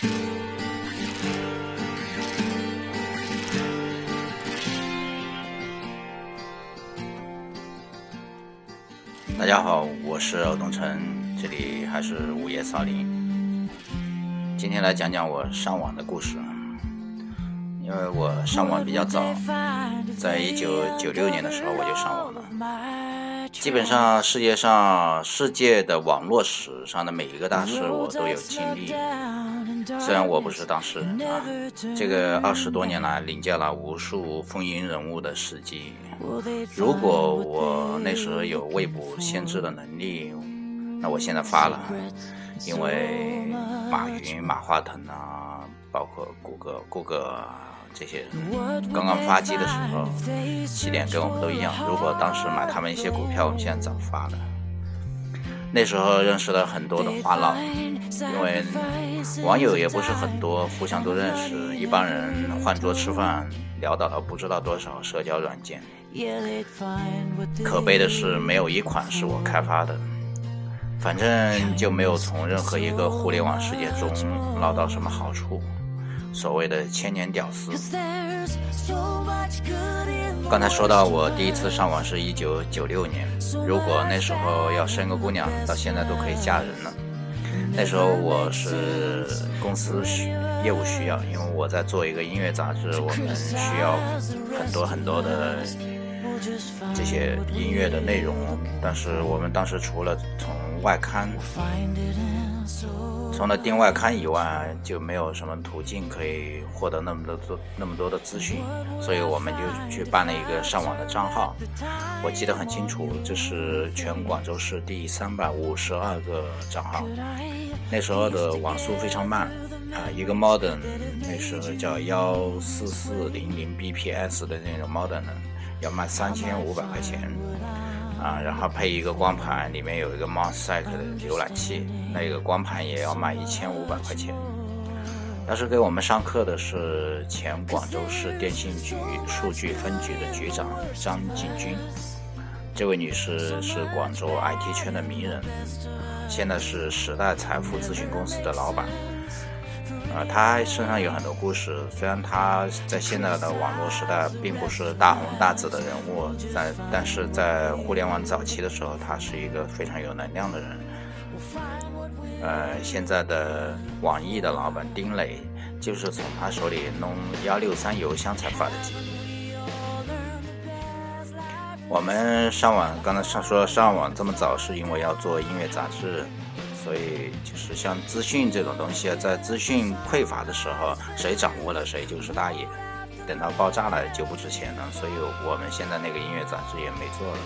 大家好，我是欧东城，这里还是午夜少林。今天来讲讲我上网的故事。因为我上网比较早，在一九九六年的时候我就上网了。基本上世界上世界的网络史上的每一个大事我都有经历。虽然我不是当事人啊，这个二十多年来领教了无数风云人物的事迹。如果我那时候有未卜先知的能力，那我现在发了，因为马云、马化腾啊，包括谷歌、谷歌。这些人刚刚发迹的时候，起点跟我们都一样。如果当时买他们一些股票，我们现在早发了。那时候认识了很多的话唠，因为网友也不是很多，互相都认识。一帮人换桌吃饭，聊到了不知道多少社交软件。可悲的是，没有一款是我开发的。反正就没有从任何一个互联网世界中捞到什么好处。所谓的千年屌丝。刚才说到我第一次上网是一九九六年，如果那时候要生个姑娘，到现在都可以嫁人了。那时候我是公司需业务需要，因为我在做一个音乐杂志，我们需要很多很多的这些音乐的内容，但是我们当时除了从外刊。除了订外刊以外，就没有什么途径可以获得那么多那么多的资讯，所以我们就去办了一个上网的账号。我记得很清楚，这是全广州市第三百五十二个账号。那时候的网速非常慢，啊，一个 modem 那时候叫幺四四零零 bps 的那种 modem 呢，要卖三千五百块钱。啊，然后配一个光盘，里面有一个 Mosaic 的浏览器，那个光盘也要卖一千五百块钱。当时给我们上课的是前广州市电信局数据分局的局长张景军，这位女士是广州 IT 圈的名人，现在是时代财富咨询公司的老板。啊，她身上有很多故事。虽然她在现在的网络时代并不是大红大紫的人物，在但是在互联网早期的时候，她是一个非常有能量的人。呃，现在的网易的老板丁磊，就是从他手里弄幺六三邮箱才发的迹。我们上网，刚才上说上网这么早，是因为要做音乐杂志。所以，就是像资讯这种东西啊，在资讯匮乏的时候，谁掌握了谁就是大爷。等到爆炸了就不值钱了。所以我们现在那个音乐杂志也没做了。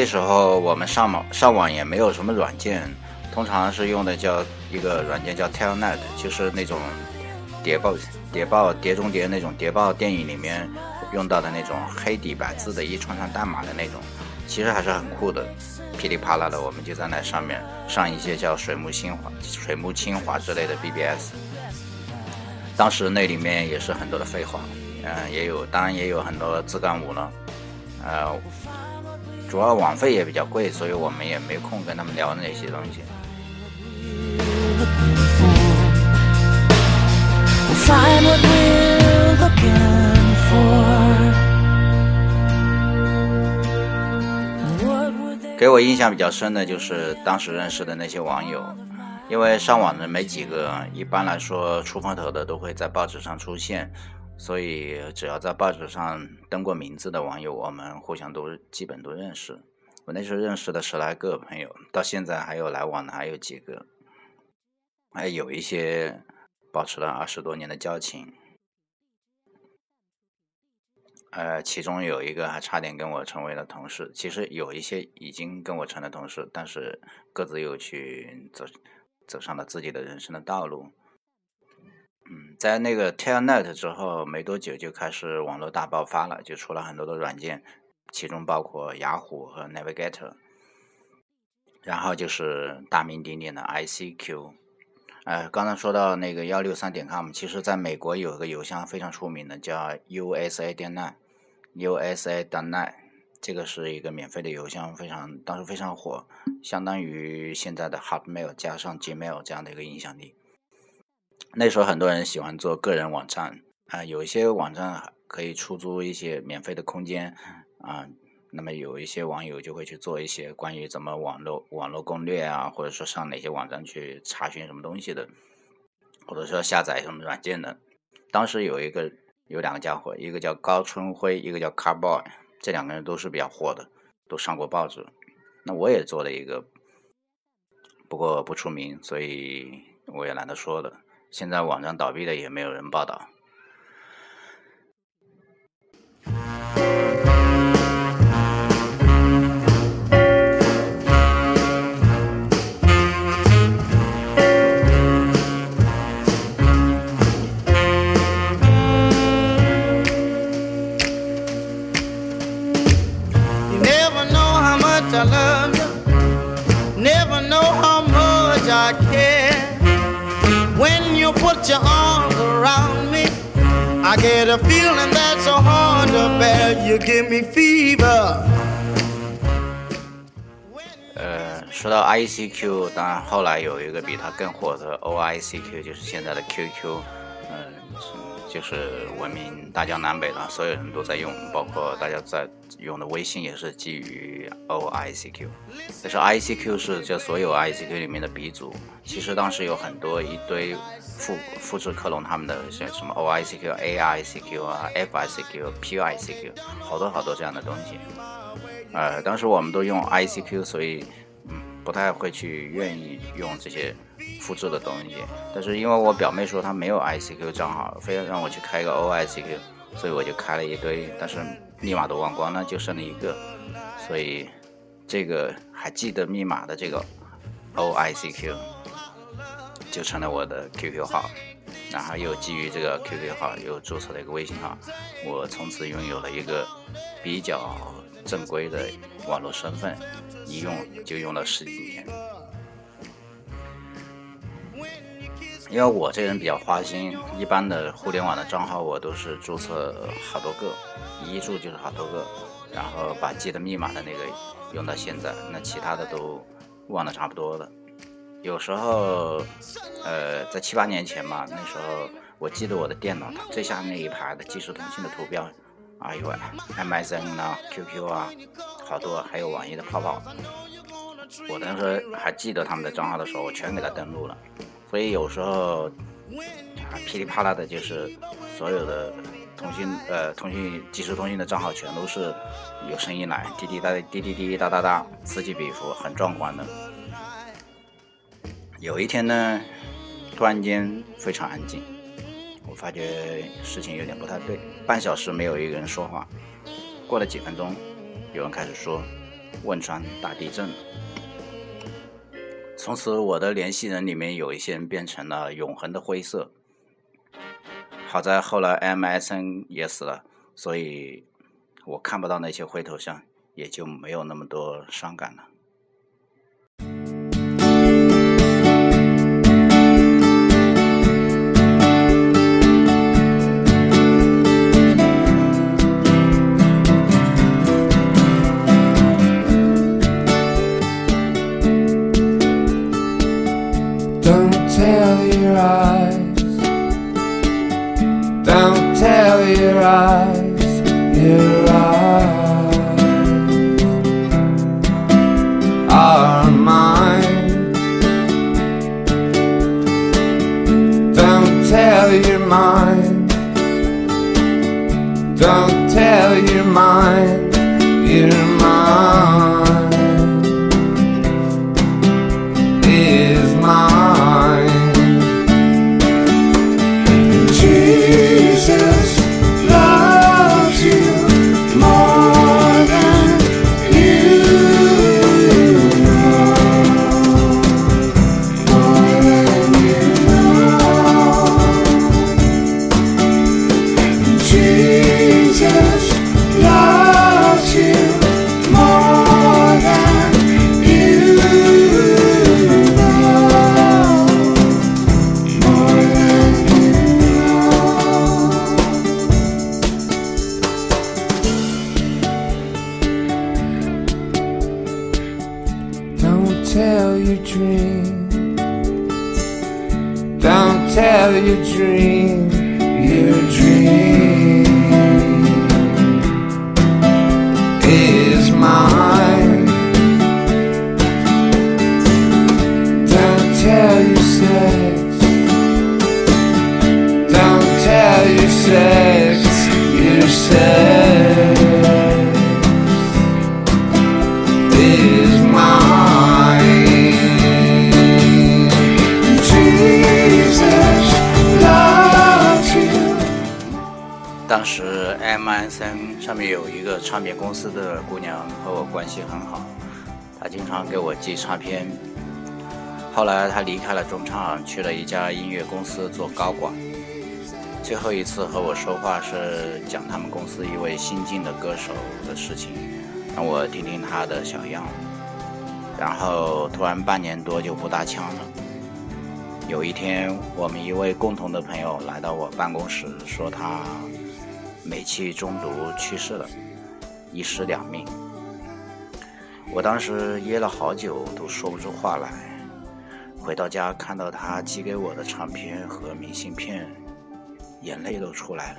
那时候我们上网上网也没有什么软件。通常是用的叫一个软件叫 Telnet，就是那种谍报、谍报、谍中谍那种谍报电影里面用到的那种黑底白字的一串串代码的那种，其实还是很酷的。噼里啪啦的，我们就在那上面上一些叫水木清华、水木清华之类的 BBS。当时那里面也是很多的废话，嗯，也有，当然也有很多自干五了，呃，主要网费也比较贵，所以我们也没空跟他们聊那些东西。给我印象比较深的就是当时认识的那些网友，因为上网的没几个，一般来说出风头的都会在报纸上出现，所以只要在报纸上登过名字的网友，我们互相都基本都认识。我那时候认识的十来个朋友，到现在还有来往的还有几个。还有一些保持了二十多年的交情，呃，其中有一个还差点跟我成为了同事。其实有一些已经跟我成了同事，但是各自又去走走上了自己的人生的道路。嗯，在那个 Telnet 之后没多久，就开始网络大爆发了，就出了很多的软件，其中包括雅虎和 Navigator，然后就是大名鼎鼎的 ICQ。呃，刚才说到那个幺六三点 com，其实在美国有个邮箱非常出名的，叫 USA 点 net，USA 点 net，这个是一个免费的邮箱，非常当时非常火，相当于现在的 Hotmail 加上 Gmail 这样的一个影响力。那时候很多人喜欢做个人网站啊，有一些网站可以出租一些免费的空间啊。那么有一些网友就会去做一些关于怎么网络网络攻略啊，或者说上哪些网站去查询什么东西的，或者说下载什么软件的。当时有一个有两个家伙，一个叫高春辉，一个叫 Carboy，这两个人都是比较火的，都上过报纸。那我也做了一个，不过不出名，所以我也懒得说了。现在网站倒闭了，也没有人报道。呃，说到 ICQ，当然后来有一个比它更火的 OICQ，就是现在的 QQ，嗯，就是闻名大江南北了，所有人都在用，包括大家在用的微信也是基于 OICQ。但是 ICQ 是这所有 ICQ 里面的鼻祖，其实当时有很多一堆。复复制克隆他们的像什么 OICQ、AICQ 啊、FICQ、PICQ，好多好多这样的东西。呃，当时我们都用 ICQ，所以不太会去愿意用这些复制的东西。但是因为我表妹说她没有 ICQ 账号，非要让我去开一个 OICQ，所以我就开了一堆，但是密码都忘光了，就剩了一个。所以这个还记得密码的这个 OICQ。就成了我的 QQ 号，然后又基于这个 QQ 号又注册了一个微信号，我从此拥有了一个比较正规的网络身份，一用就用了十几年。因为我这人比较花心，一般的互联网的账号我都是注册好多个，一注就是好多个，然后把记得密码的那个用到现在，那其他的都忘得差不多了。有时候，呃，在七八年前嘛，那时候我记得我的电脑它最下面那一排的即时通信的图标，哎呦喂，MSN 啊，QQ 啊，好多，还有网易的泡泡。我当时还记得他们的账号的时候，我全给他登录了。所以有时候，噼里啪啦的，就是所有的通讯呃通讯即时通讯的账号全都是有声音来，滴滴答滴滴滴哒哒哒，此起彼伏，很壮观的。有一天呢，突然间非常安静，我发觉事情有点不太对。半小时没有一个人说话，过了几分钟，有人开始说：“汶川大地震。”从此，我的联系人里面有一些人变成了永恒的灰色。好在后来 MSN 也死了，所以我看不到那些灰头像，也就没有那么多伤感了。tell your eyes, don't tell your eyes, your eyes are mine. Don't tell your mind, don't tell your mind. tell your dream. Don't tell your dream, your dream. 当时 MSN 上面有一个唱片公司的姑娘和我关系很好，她经常给我寄唱片。后来她离开了中唱，去了一家音乐公司做高管。最后一次和我说话是讲他们公司一位新晋的歌手的事情，让我听听他的小样。然后突然半年多就不搭腔了。有一天，我们一位共同的朋友来到我办公室，说他。煤气中毒去世了，一尸两命。我当时噎了好久，都说不出话来。回到家，看到他寄给我的唱片和明信片，眼泪都出来了。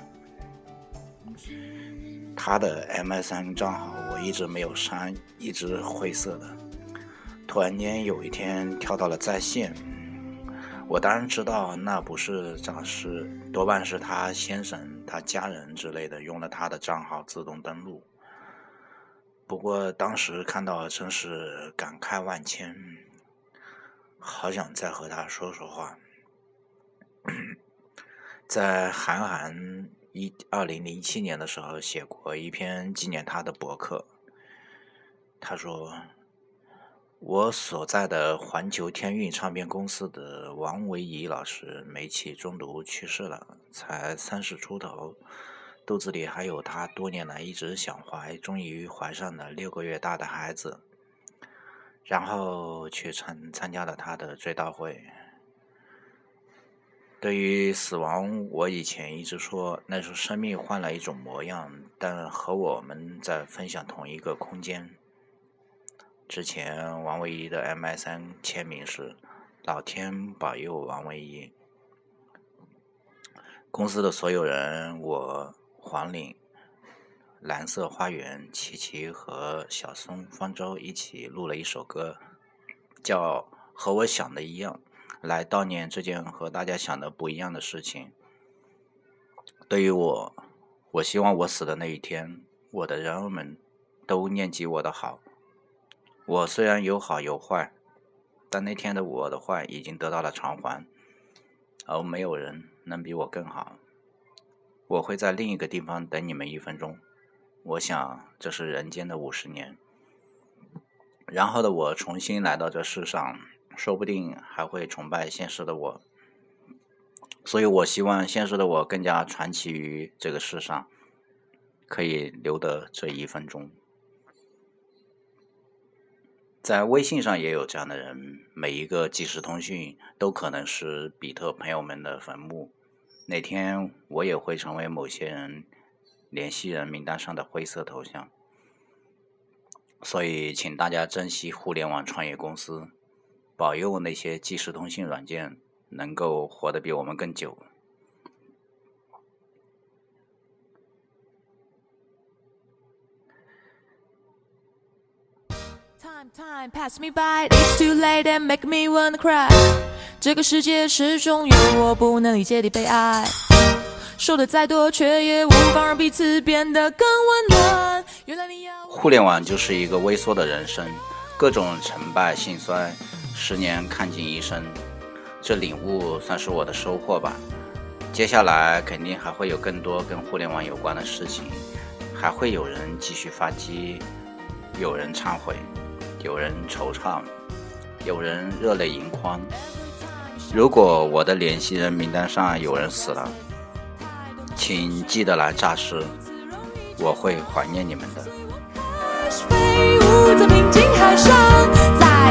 他的 MSN 账号我一直没有删，一直灰色的。突然间有一天跳到了在线。我当然知道那不是诈尸，多半是他先生、他家人之类的用了他的账号自动登录。不过当时看到真是感慨万千，好想再和他说说话。在韩寒一二零零七年的时候写过一篇纪念他的博客，他说。我所在的环球天运唱片公司的王维怡老师煤气中毒去世了，才三十出头，肚子里还有他多年来一直想怀、终于怀上的六个月大的孩子，然后去参参加了他的追悼会。对于死亡，我以前一直说那是生命换了一种模样，但和我们在分享同一个空间。之前王维一的 MSN 签名是“老天保佑王维一”。公司的所有人，我黄岭、蓝色花园、琪琪和小松方舟一起录了一首歌，叫《和我想的一样》，来悼念这件和大家想的不一样的事情。对于我，我希望我死的那一天，我的人儿们都念及我的好。我虽然有好有坏，但那天的我的坏已经得到了偿还，而没有人能比我更好。我会在另一个地方等你们一分钟，我想这是人间的五十年。然后的我重新来到这世上，说不定还会崇拜现实的我。所以我希望现实的我更加传奇于这个世上，可以留得这一分钟。在微信上也有这样的人，每一个即时通讯都可能是比特朋友们的坟墓。哪天我也会成为某些人联系人名单上的灰色头像。所以，请大家珍惜互联网创业公司，保佑那些即时通信软件能够活得比我们更久。Time pass me by, it's too late and make me wanna cry。这个世界始终有我不能理解的悲哀，说的再多却也无法让彼此变得更温暖。原来你要互联网就是一个微缩的人生，各种成败兴衰，十年看尽一生。这领悟算是我的收获吧。接下来肯定还会有更多跟互联网有关的事情，还会有人继续发机，有人忏悔。有人惆怅，有人热泪盈眶。如果我的联系人名单上有人死了，请记得来诈尸，我会怀念你们的。再也没人